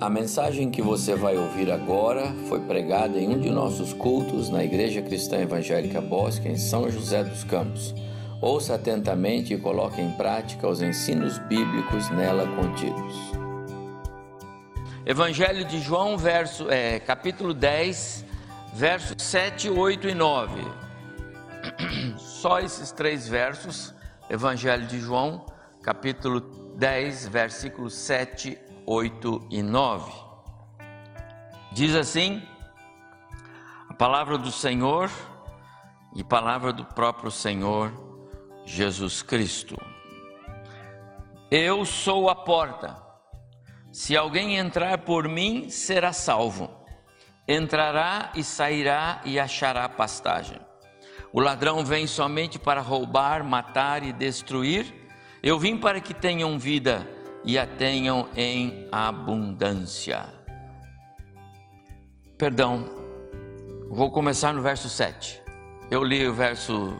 A mensagem que você vai ouvir agora foi pregada em um de nossos cultos na Igreja Cristã Evangélica Bosque, em São José dos Campos. Ouça atentamente e coloque em prática os ensinos bíblicos nela contidos. Evangelho de João, verso, é, capítulo 10, versos 7, 8 e 9. Só esses três versos, Evangelho de João, capítulo 10, versículos 7, 8 e 9. Diz assim: a palavra do Senhor e palavra do próprio Senhor Jesus Cristo. Eu sou a porta. Se alguém entrar por mim, será salvo. Entrará e sairá e achará pastagem. O ladrão vem somente para roubar, matar e destruir. Eu vim para que tenham vida e a tenham em abundância. Perdão, vou começar no verso 7. Eu li o verso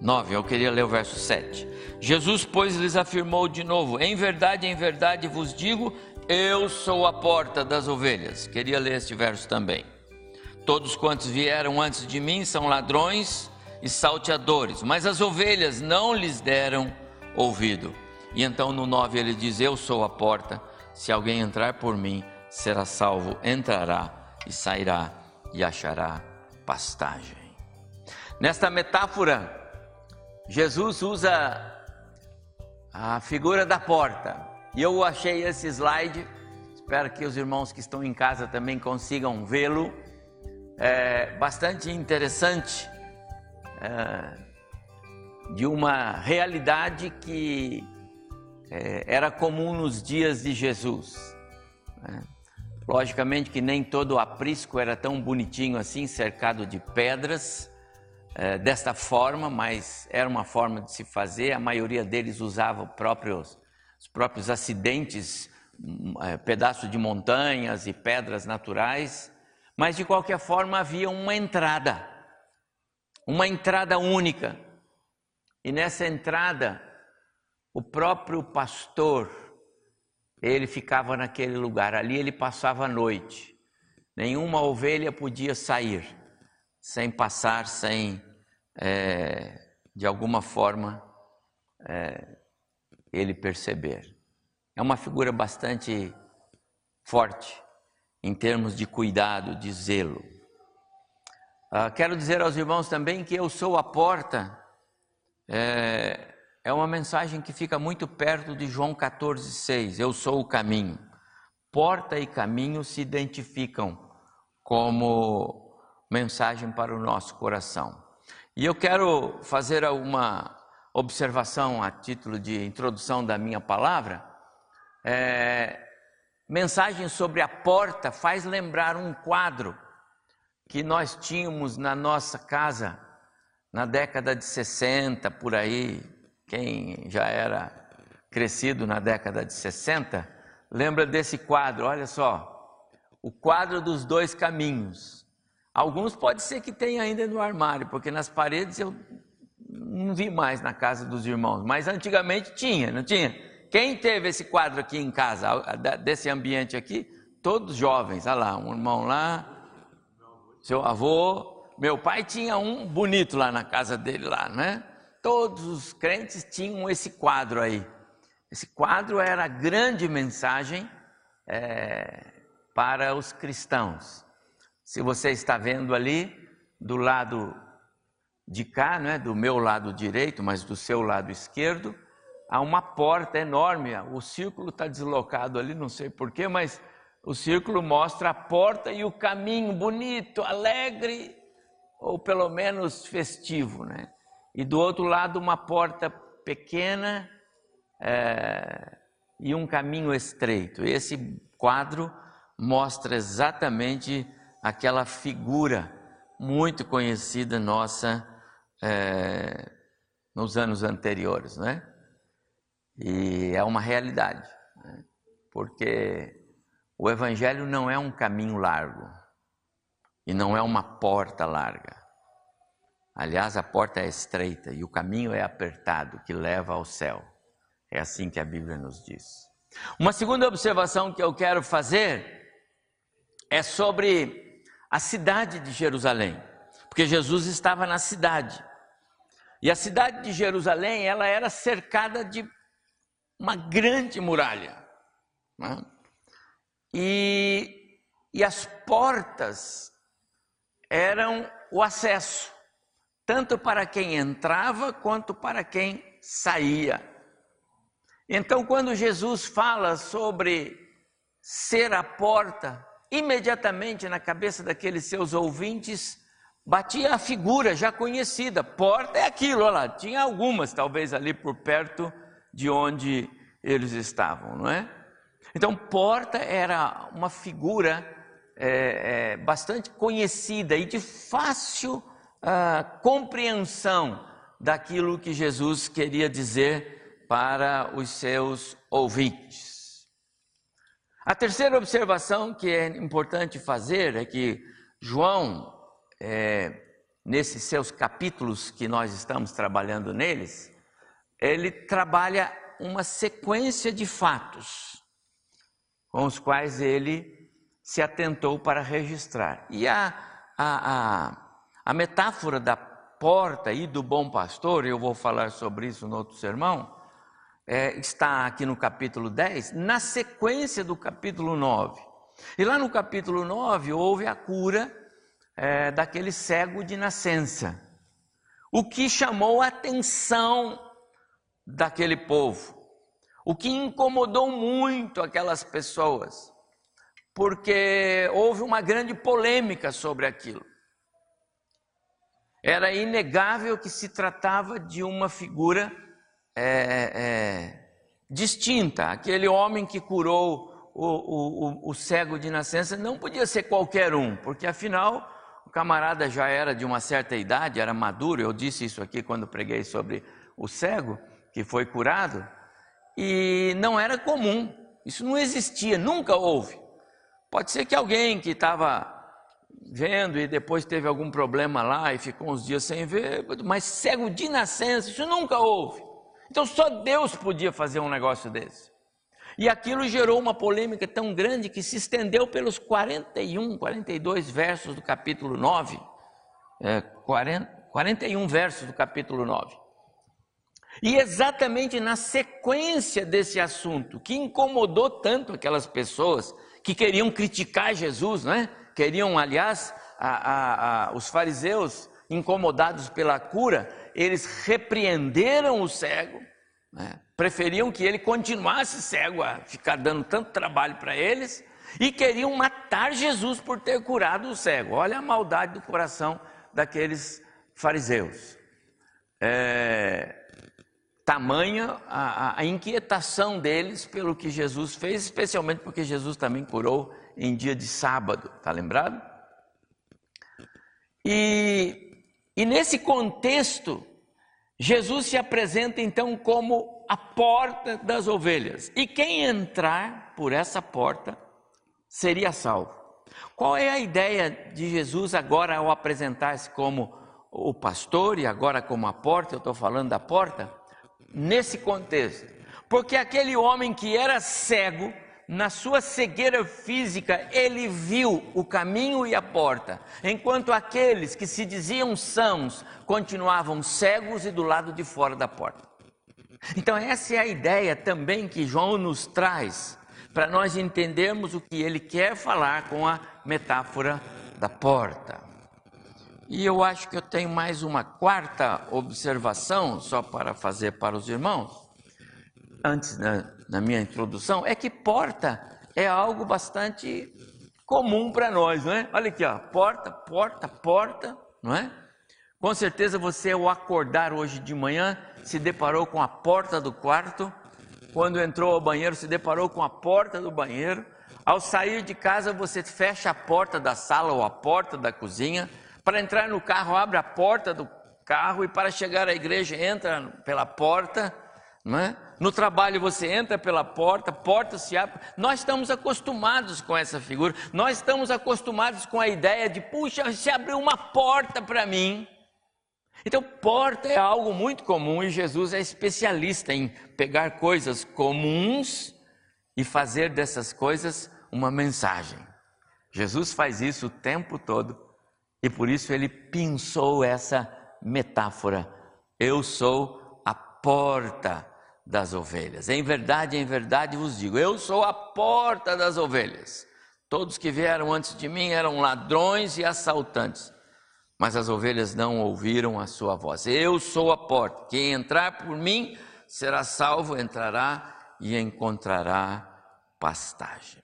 9, eu queria ler o verso 7. Jesus, pois, lhes afirmou de novo: Em verdade, em verdade vos digo, eu sou a porta das ovelhas. Queria ler este verso também. Todos quantos vieram antes de mim são ladrões e salteadores, mas as ovelhas não lhes deram ouvido. E então no 9 ele diz: Eu sou a porta, se alguém entrar por mim, será salvo, entrará e sairá e achará pastagem. Nesta metáfora, Jesus usa a figura da porta. E eu achei esse slide, espero que os irmãos que estão em casa também consigam vê-lo. É bastante interessante, é, de uma realidade que é, era comum nos dias de Jesus. Né? Logicamente que nem todo o aprisco era tão bonitinho assim, cercado de pedras, é, desta forma, mas era uma forma de se fazer. A maioria deles usava próprios, os próprios acidentes, é, pedaços de montanhas e pedras naturais, mas de qualquer forma havia uma entrada, uma entrada única. E nessa entrada o próprio pastor, ele ficava naquele lugar, ali ele passava a noite. Nenhuma ovelha podia sair sem passar, sem, é, de alguma forma, é, ele perceber. É uma figura bastante forte em termos de cuidado, de zelo. Ah, quero dizer aos irmãos também que eu sou a porta. É, é uma mensagem que fica muito perto de João 14,6. Eu sou o caminho. Porta e caminho se identificam como mensagem para o nosso coração. E eu quero fazer uma observação a título de introdução da minha palavra. É, mensagem sobre a porta faz lembrar um quadro que nós tínhamos na nossa casa na década de 60, por aí, quem já era crescido na década de 60, lembra desse quadro, olha só, o quadro dos dois caminhos. Alguns pode ser que tenha ainda no armário, porque nas paredes eu não vi mais na casa dos irmãos, mas antigamente tinha, não tinha? Quem teve esse quadro aqui em casa, desse ambiente aqui? Todos jovens, olha lá, um irmão lá, seu avô, meu pai tinha um bonito lá na casa dele lá, né? Todos os crentes tinham esse quadro aí. Esse quadro era a grande mensagem é, para os cristãos. Se você está vendo ali, do lado de cá, não é do meu lado direito, mas do seu lado esquerdo, há uma porta enorme. O círculo está deslocado ali, não sei porquê, mas o círculo mostra a porta e o caminho bonito, alegre, ou pelo menos festivo, né? E do outro lado uma porta pequena é, e um caminho estreito. Esse quadro mostra exatamente aquela figura muito conhecida nossa é, nos anos anteriores, né? E é uma realidade, né? porque o Evangelho não é um caminho largo e não é uma porta larga. Aliás, a porta é estreita e o caminho é apertado que leva ao céu. É assim que a Bíblia nos diz. Uma segunda observação que eu quero fazer é sobre a cidade de Jerusalém, porque Jesus estava na cidade. E a cidade de Jerusalém, ela era cercada de uma grande muralha. Né? E, e as portas eram o acesso, tanto para quem entrava quanto para quem saía. Então, quando Jesus fala sobre ser a porta, imediatamente na cabeça daqueles seus ouvintes batia a figura já conhecida. Porta é aquilo, olha lá. Tinha algumas, talvez ali por perto de onde eles estavam, não é? Então, porta era uma figura é, é, bastante conhecida e de fácil uh, compreensão daquilo que Jesus queria dizer para os seus ouvintes. A terceira observação que é importante fazer é que João, é, nesses seus capítulos que nós estamos trabalhando neles, ele trabalha uma sequência de fatos com os quais ele se atentou para registrar. E a, a, a, a metáfora da porta e do bom pastor, eu vou falar sobre isso no outro sermão, é, está aqui no capítulo 10, na sequência do capítulo 9. E lá no capítulo 9 houve a cura é, daquele cego de nascença, o que chamou a atenção daquele povo, o que incomodou muito aquelas pessoas, porque houve uma grande polêmica sobre aquilo. Era inegável que se tratava de uma figura é, é, distinta. Aquele homem que curou o, o, o, cego de nascença não podia ser qualquer um, porque afinal o camarada já era de uma certa idade, era maduro. Eu disse isso aqui quando preguei sobre o cego que foi curado, e não era comum, isso não existia, nunca houve. Pode ser que alguém que estava vendo e depois teve algum problema lá e ficou uns dias sem ver, mas cego de nascença, isso nunca houve. Então só Deus podia fazer um negócio desse. E aquilo gerou uma polêmica tão grande que se estendeu pelos 41, 42 versos do capítulo 9. É, 40, 41 versos do capítulo 9. E exatamente na sequência desse assunto, que incomodou tanto aquelas pessoas que queriam criticar Jesus, né? Queriam, aliás, a, a, a, os fariseus, incomodados pela cura, eles repreenderam o cego, né? preferiam que ele continuasse cego, a ficar dando tanto trabalho para eles, e queriam matar Jesus por ter curado o cego. Olha a maldade do coração daqueles fariseus. É, tamanha a, a, inquietação deles pelo que Jesus fez, especialmente porque Jesus também curou em dia de sábado, tá lembrado? E, e nesse contexto, Jesus se apresenta então como a porta das ovelhas. E quem entrar por essa porta seria salvo. Qual é a ideia de Jesus agora ao apresentar-se como o pastor e agora como a porta? Eu estou falando da porta. Nesse contexto, porque aquele homem que era cego, na sua cegueira física, ele viu o caminho e a porta, enquanto aqueles que se diziam sãos continuavam cegos e do lado de fora da porta. Então, essa é a ideia também que João nos traz para nós entendermos o que ele quer falar com a metáfora da porta. E eu acho que eu tenho mais uma quarta observação, só para fazer para os irmãos antes na, minha introdução, é que porta é algo bastante comum para nós, não é? Olha aqui, ó, porta, porta, porta, não é? Com certeza você, ao acordar hoje de manhã, se deparou com a porta do quarto. Quando entrou ao banheiro, se deparou com a porta do banheiro. Ao sair de casa, você fecha a porta da sala ou a porta da cozinha. Para entrar no carro, abre a porta do carro e para chegar à igreja, entra pela porta, não é? No trabalho você entra pela porta, porta se abre. Nós estamos acostumados com essa figura. Nós estamos acostumados com a ideia de, puxa, se abriu uma porta para mim. Então, porta é algo muito comum e Jesus é especialista em pegar coisas comuns e fazer dessas coisas uma mensagem. Jesus faz isso o tempo todo e por isso ele pensou essa metáfora. Eu sou a porta das ovelhas. Em verdade, em verdade vos digo: eu sou a porta das ovelhas. Todos que vieram antes de mim eram ladrões e assaltantes, mas as ovelhas não ouviram a sua voz. Eu sou a porta. Quem entrar por mim será salvo, entrará e encontrará pastagem.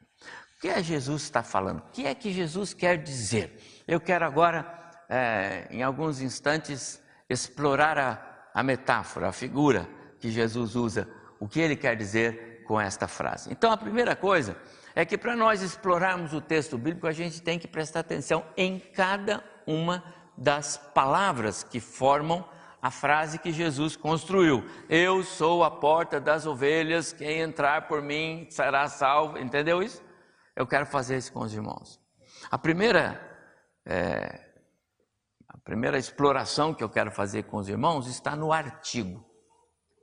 O que é Jesus está falando? O que é que Jesus quer dizer? Eu quero agora, é, em alguns instantes, explorar a, a metáfora, a figura que Jesus usa, o que ele quer dizer com esta frase. Então, a primeira coisa é que para nós explorarmos o texto bíblico, a gente tem que prestar atenção em cada uma das palavras que formam a frase que Jesus construiu: Eu sou a porta das ovelhas, quem entrar por mim será salvo. Entendeu isso? Eu quero fazer isso com os irmãos. A primeira, é, a primeira exploração que eu quero fazer com os irmãos está no artigo.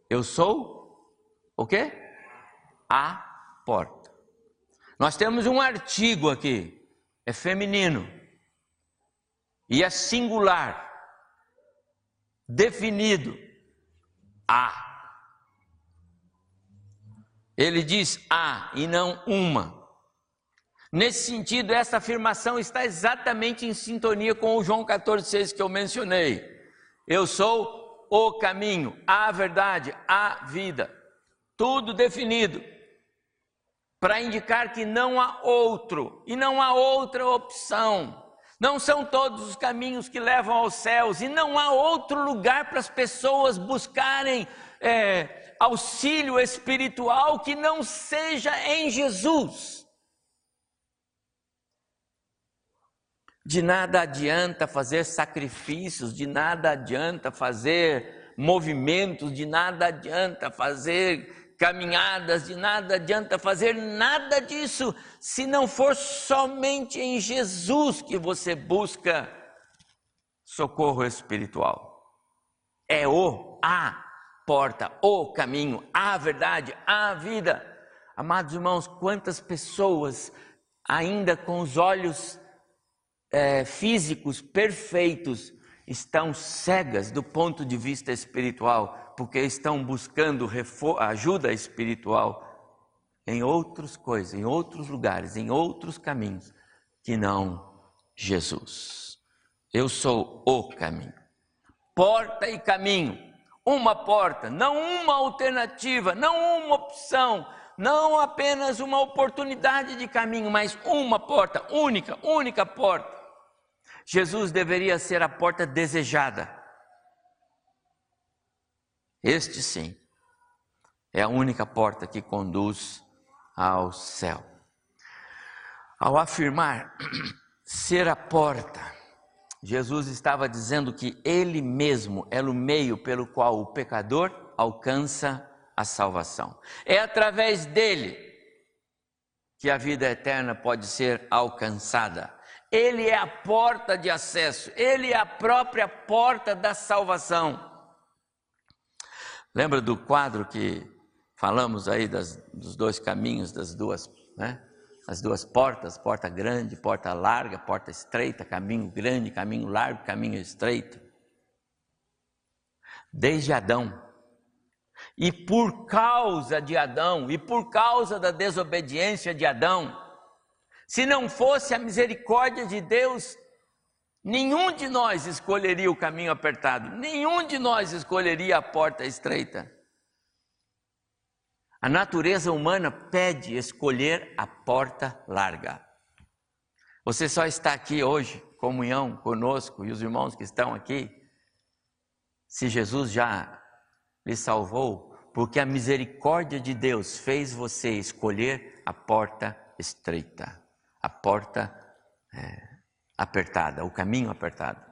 Eu sou o quê? A porta. Nós temos um artigo aqui, é feminino e é singular, definido a. Ele diz a e não uma. Nesse sentido, essa afirmação está exatamente em sintonia com o João 14,6 que eu mencionei. Eu sou o caminho, a verdade, a vida. Tudo definido para indicar que não há outro e não há outra opção. Não são todos os caminhos que levam aos céus e não há outro lugar para as pessoas buscarem é, auxílio espiritual que não seja em Jesus. De nada adianta fazer sacrifícios, de nada adianta fazer movimentos, de nada adianta fazer caminhadas, de nada adianta fazer nada disso, se não for somente em Jesus que você busca socorro espiritual. É o, a porta, o caminho, a verdade, a vida. Amados irmãos, quantas pessoas ainda com os olhos é, físicos perfeitos estão cegas do ponto de vista espiritual, porque estão buscando ajuda espiritual em outras coisas, em outros lugares, em outros caminhos, que não Jesus. Eu sou o caminho. Porta e caminho. Uma porta, não uma alternativa, não uma opção, não apenas uma oportunidade de caminho, mas uma porta, única, única porta. Jesus deveria ser a porta desejada. Este sim é a única porta que conduz ao céu. Ao afirmar ser a porta, Jesus estava dizendo que Ele mesmo é o meio pelo qual o pecador alcança a salvação. É através dele que a vida eterna pode ser alcançada. Ele é a porta de acesso, ele é a própria porta da salvação. Lembra do quadro que falamos aí das, dos dois caminhos, das duas, né? As duas portas, porta grande, porta larga, porta estreita, caminho grande, caminho largo, caminho estreito. Desde Adão. E por causa de Adão, e por causa da desobediência de Adão, se não fosse a misericórdia de Deus, nenhum de nós escolheria o caminho apertado, nenhum de nós escolheria a porta estreita. A natureza humana pede escolher a porta larga. Você só está aqui hoje, comunhão conosco e os irmãos que estão aqui, se Jesus já lhe salvou, porque a misericórdia de Deus fez você escolher a porta estreita a porta é, apertada, o caminho apertado.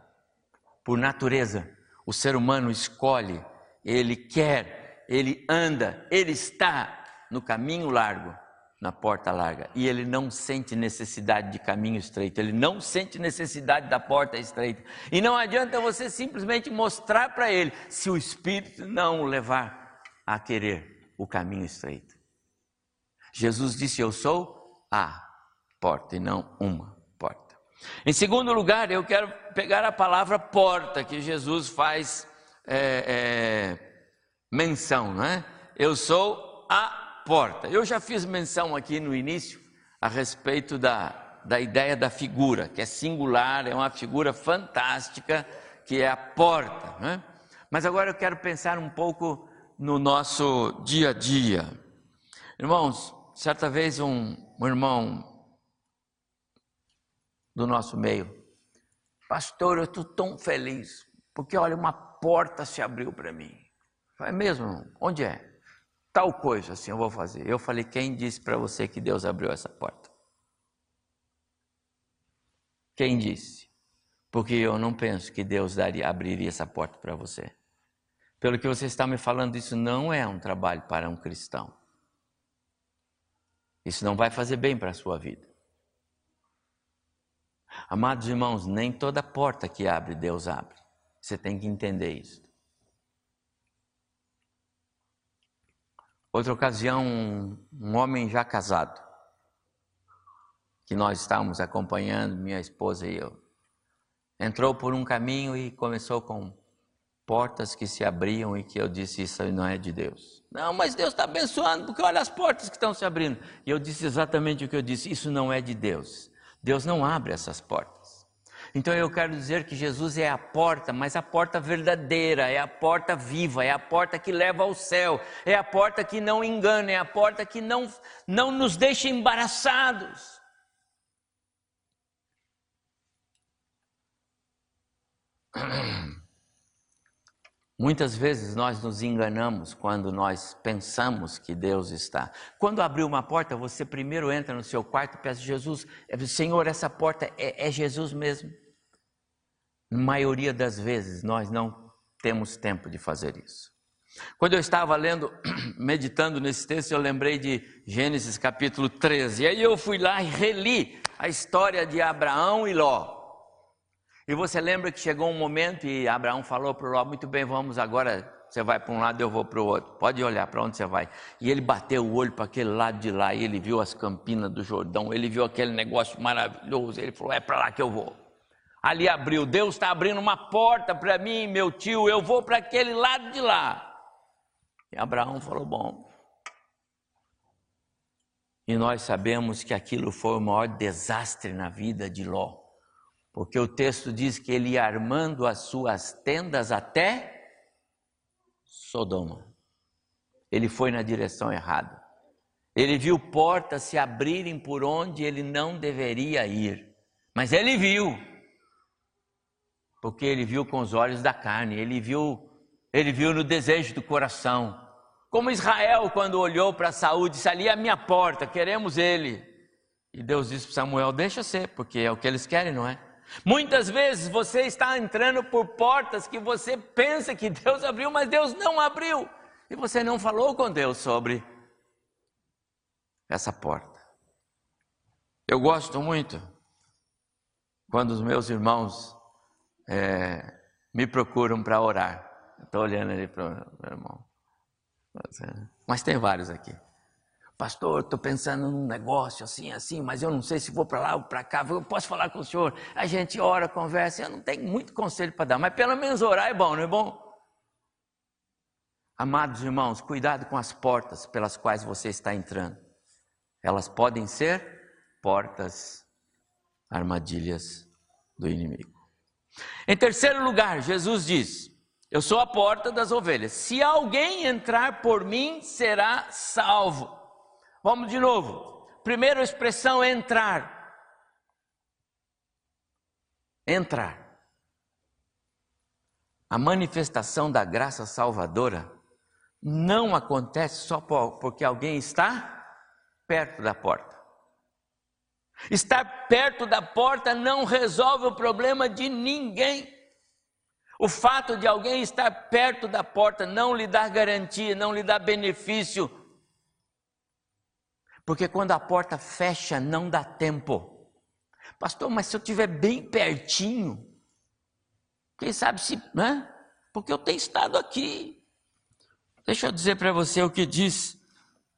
Por natureza, o ser humano escolhe, ele quer, ele anda, ele está no caminho largo, na porta larga, e ele não sente necessidade de caminho estreito, ele não sente necessidade da porta estreita. E não adianta você simplesmente mostrar para ele, se o Espírito não o levar a querer o caminho estreito. Jesus disse: Eu sou a porta e não uma porta. Em segundo lugar, eu quero pegar a palavra porta que Jesus faz é, é, menção, não é? Eu sou a porta. Eu já fiz menção aqui no início a respeito da, da ideia da figura, que é singular, é uma figura fantástica, que é a porta. Não é? Mas agora eu quero pensar um pouco no nosso dia a dia. Irmãos, certa vez um, um irmão do nosso meio, pastor, eu estou tão feliz, porque olha, uma porta se abriu para mim. É mesmo? Onde é? Tal coisa assim eu vou fazer. Eu falei, quem disse para você que Deus abriu essa porta? Quem disse? Porque eu não penso que Deus daria, abriria essa porta para você. Pelo que você está me falando, isso não é um trabalho para um cristão. Isso não vai fazer bem para a sua vida. Amados irmãos, nem toda porta que abre, Deus abre. Você tem que entender isso. Outra ocasião, um, homem já casado, que nós estávamos acompanhando, minha esposa e eu, entrou por um caminho e começou com portas que se abriam e que eu disse: Isso não é de Deus. Não, mas Deus está abençoando, porque olha as portas que estão se abrindo. E eu disse exatamente o que eu disse: Isso não é de Deus. Deus não abre essas portas. Então eu quero dizer que Jesus é a porta, mas a porta verdadeira, é a porta viva, é a porta que leva ao céu, é a porta que não engana, é a porta que não, não nos deixa embaraçados. Muitas vezes nós nos enganamos quando nós pensamos que Deus está. Quando abrir uma porta, você primeiro entra no seu quarto e peça Jesus, Senhor, essa porta é, é Jesus mesmo. Na maioria das vezes nós não temos tempo de fazer isso. Quando eu estava lendo, meditando nesse texto, eu lembrei de Gênesis capítulo 13. E aí eu fui lá e reli a história de Abraão e Ló. E você lembra que chegou um momento e Abraão falou para Ló: Muito bem, vamos agora. Você vai para um lado, eu vou para o outro. Pode olhar para onde você vai. E ele bateu o olho para aquele lado de lá e ele viu as campinas do Jordão. Ele viu aquele negócio maravilhoso. Ele falou: É para lá que eu vou. Ali abriu. Deus está abrindo uma porta para mim, meu tio. Eu vou para aquele lado de lá. E Abraão falou: Bom. E nós sabemos que aquilo foi o maior desastre na vida de Ló. Porque o texto diz que ele ia armando as suas tendas até Sodoma. Ele foi na direção errada. Ele viu portas se abrirem por onde ele não deveria ir. Mas ele viu. Porque ele viu com os olhos da carne, ele viu, ele viu no desejo do coração. Como Israel quando olhou para Saúl, disse: "Ali é a minha porta, queremos ele". E Deus disse para Samuel: "Deixa ser, porque é o que eles querem, não é?" Muitas vezes você está entrando por portas que você pensa que Deus abriu, mas Deus não abriu. E você não falou com Deus sobre essa porta. Eu gosto muito quando os meus irmãos é, me procuram para orar. Estou olhando ali para o meu irmão. Mas tem vários aqui. Pastor, estou pensando num negócio assim, assim, mas eu não sei se vou para lá ou para cá. Eu posso falar com o senhor? A gente ora, conversa. Eu não tenho muito conselho para dar, mas pelo menos orar é bom, não é bom? Amados irmãos, cuidado com as portas pelas quais você está entrando. Elas podem ser portas, armadilhas do inimigo. Em terceiro lugar, Jesus diz: Eu sou a porta das ovelhas. Se alguém entrar por mim, será salvo. Vamos de novo. Primeira expressão entrar. Entrar. A manifestação da graça salvadora não acontece só porque alguém está perto da porta. Estar perto da porta não resolve o problema de ninguém. O fato de alguém estar perto da porta não lhe dá garantia, não lhe dá benefício porque quando a porta fecha, não dá tempo. Pastor, mas se eu estiver bem pertinho, quem sabe se. Né? Porque eu tenho estado aqui. Deixa eu dizer para você o que diz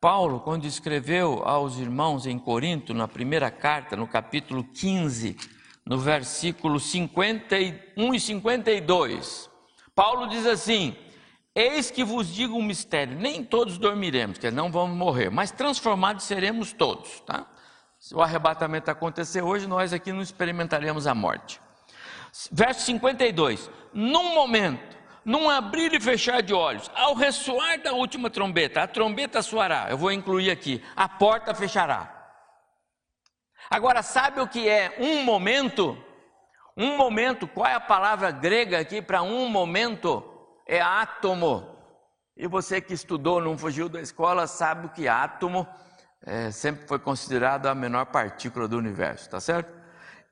Paulo, quando escreveu aos irmãos em Corinto, na primeira carta, no capítulo 15, no versículo 51 e 52, Paulo diz assim: Eis que vos digo um mistério: nem todos dormiremos, que não vamos morrer, mas transformados seremos todos, tá? Se o arrebatamento acontecer hoje, nós aqui não experimentaremos a morte. Verso 52: Num momento, num abrir e fechar de olhos, ao ressoar da última trombeta, a trombeta soará, eu vou incluir aqui, a porta fechará. Agora, sabe o que é um momento? Um momento, qual é a palavra grega aqui para um momento? É átomo. E você que estudou, não fugiu da escola, sabe que átomo é, sempre foi considerado a menor partícula do universo, tá certo?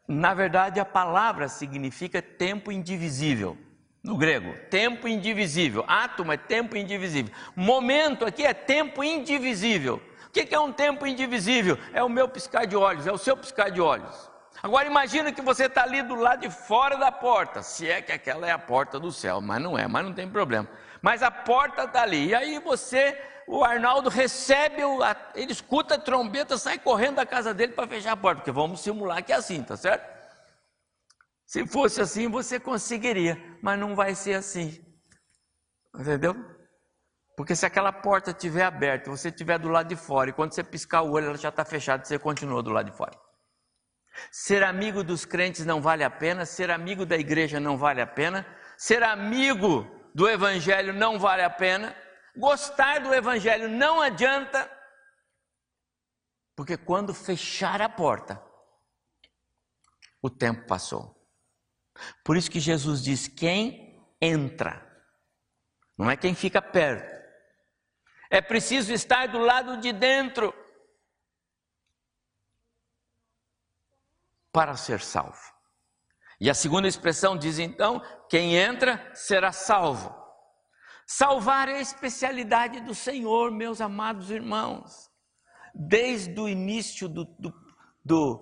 Na verdade, a palavra significa tempo indivisível. No grego, tempo indivisível. Átomo é tempo indivisível. Momento aqui é tempo indivisível. O que é um tempo indivisível? É o meu piscar de olhos, é o seu piscar de olhos. Agora imagina que você está ali do lado de fora da porta, se é que aquela é a porta do céu, mas não é, mas não tem problema. Mas a porta está ali, e aí você, o Arnaldo recebe, ele escuta a trombeta, sai correndo da casa dele para fechar a porta, porque vamos simular que é assim, tá certo? Se fosse assim, você conseguiria, mas não vai ser assim. Entendeu? Porque se aquela porta estiver aberta, você estiver do lado de fora, e quando você piscar o olho, ela já está fechada, você continua do lado de fora. Ser amigo dos crentes não vale a pena, ser amigo da igreja não vale a pena, ser amigo do evangelho não vale a pena, gostar do evangelho não adianta, porque quando fechar a porta, o tempo passou. Por isso que Jesus diz: quem entra, não é quem fica perto. É preciso estar do lado de dentro para ser salvo. E a segunda expressão diz então: quem entra será salvo. Salvar é a especialidade do Senhor, meus amados irmãos. Desde o início do, do, do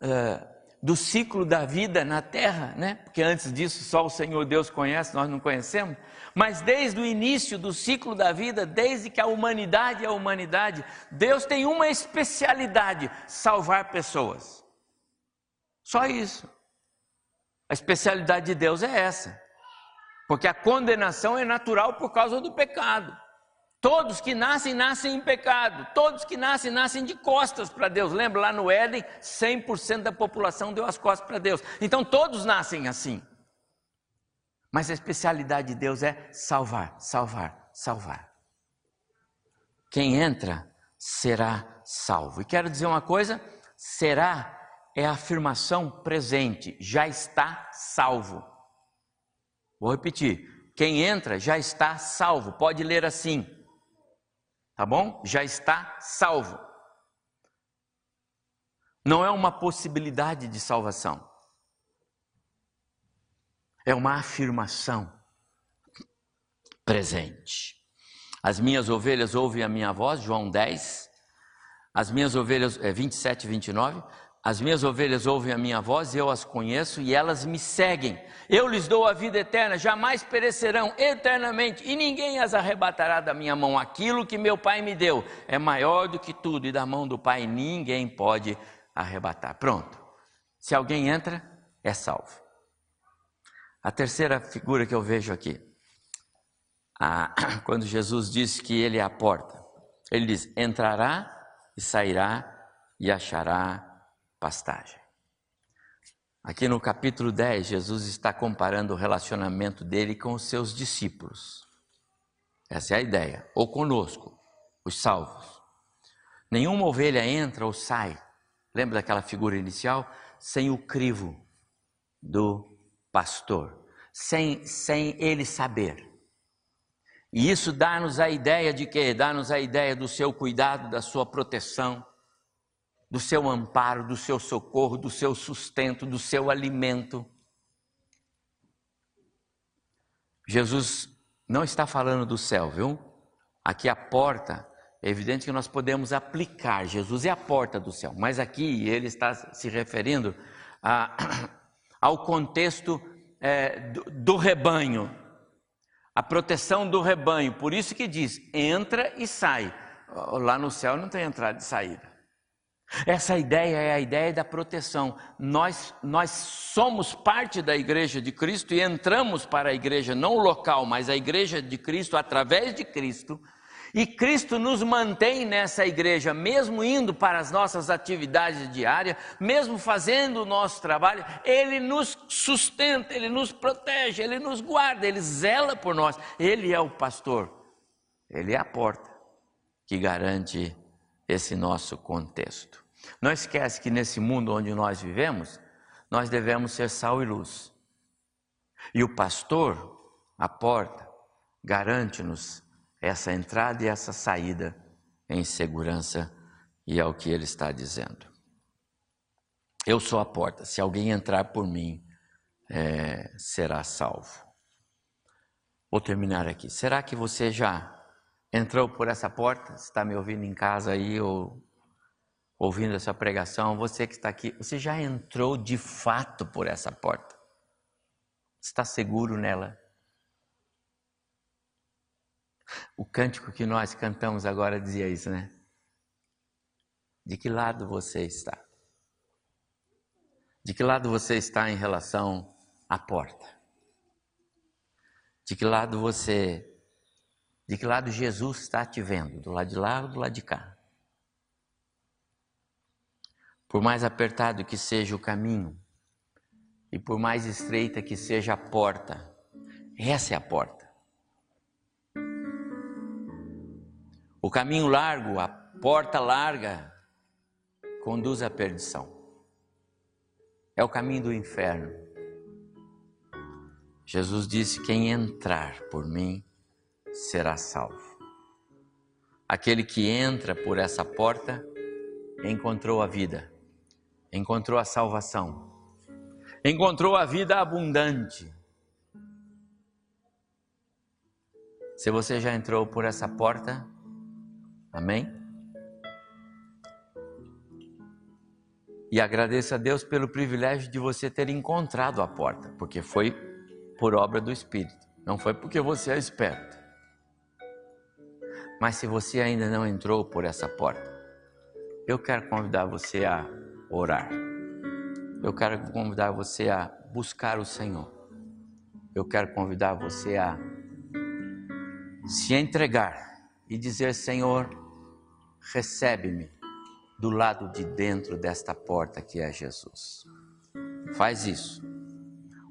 uh, do ciclo da vida na terra, né? Porque antes disso só o Senhor Deus conhece, nós não conhecemos. Mas desde o início do ciclo da vida, desde que a humanidade é a humanidade, Deus tem uma especialidade: salvar pessoas. Só isso. A especialidade de Deus é essa. Porque a condenação é natural por causa do pecado. Todos que nascem, nascem em pecado. Todos que nascem, nascem de costas para Deus. Lembra lá no Éden, 100% da população deu as costas para Deus. Então todos nascem assim. Mas a especialidade de Deus é salvar, salvar, salvar. Quem entra será salvo. E quero dizer uma coisa: será é a afirmação presente, já está salvo. Vou repetir: quem entra já está salvo. Pode ler assim: Tá bom? Já está salvo. Não é uma possibilidade de salvação. É uma afirmação presente. As minhas ovelhas ouvem a minha voz, João 10. As minhas ovelhas, é 27 e 29. As minhas ovelhas ouvem a minha voz, eu as conheço e elas me seguem. Eu lhes dou a vida eterna, jamais perecerão eternamente e ninguém as arrebatará da minha mão. Aquilo que meu Pai me deu é maior do que tudo e da mão do Pai ninguém pode arrebatar. Pronto. Se alguém entra, é salvo. A terceira figura que eu vejo aqui, a, quando Jesus disse que Ele é a porta, Ele diz: entrará e sairá e achará pastagem. Aqui no capítulo 10, Jesus está comparando o relacionamento dele com os seus discípulos. Essa é a ideia. Ou conosco, os salvos. Nenhuma ovelha entra ou sai, lembra daquela figura inicial? Sem o crivo do pastor, sem, sem ele saber. E isso dá-nos a ideia de quê? Dá-nos a ideia do seu cuidado, da sua proteção do seu amparo, do seu socorro, do seu sustento, do seu alimento. Jesus não está falando do céu, viu? Aqui a porta, é evidente que nós podemos aplicar, Jesus é a porta do céu, mas aqui ele está se referindo a, ao contexto é, do, do rebanho, a proteção do rebanho, por isso que diz: entra e sai lá no céu não tem entrada e saída. Essa ideia é a ideia da proteção. Nós, nós somos parte da igreja de Cristo e entramos para a igreja, não o local, mas a igreja de Cristo, através de Cristo. E Cristo nos mantém nessa igreja, mesmo indo para as nossas atividades diárias, mesmo fazendo o nosso trabalho, Ele nos sustenta, Ele nos protege, Ele nos guarda, Ele zela por nós. Ele é o pastor, Ele é a porta que garante esse nosso contexto. Não esquece que nesse mundo onde nós vivemos, nós devemos ser sal e luz. E o pastor, a porta, garante-nos essa entrada e essa saída em segurança, e é o que ele está dizendo. Eu sou a porta, se alguém entrar por mim, é, será salvo. Vou terminar aqui. Será que você já entrou por essa porta, está me ouvindo em casa aí ou ouvindo essa pregação, você que está aqui, você já entrou de fato por essa porta? Está seguro nela? O cântico que nós cantamos agora dizia isso, né? De que lado você está? De que lado você está em relação à porta? De que lado você de que lado Jesus está te vendo? Do lado de lá ou do lado de cá? Por mais apertado que seja o caminho, e por mais estreita que seja a porta, essa é a porta. O caminho largo, a porta larga, conduz à perdição. É o caminho do inferno. Jesus disse: Quem entrar por mim será salvo. Aquele que entra por essa porta encontrou a vida, encontrou a salvação, encontrou a vida abundante. Se você já entrou por essa porta, amém? E agradeça a Deus pelo privilégio de você ter encontrado a porta, porque foi por obra do Espírito, não foi porque você é esperto. Mas se você ainda não entrou por essa porta, eu quero convidar você a orar. Eu quero convidar você a buscar o Senhor. Eu quero convidar você a se entregar e dizer: Senhor, recebe-me do lado de dentro desta porta que é Jesus. Faz isso.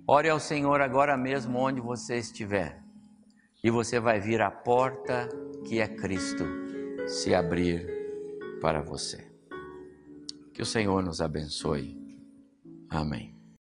Ore ao Senhor agora mesmo onde você estiver e você vai vir à porta que é Cristo se abrir para você. Que o Senhor nos abençoe. Amém.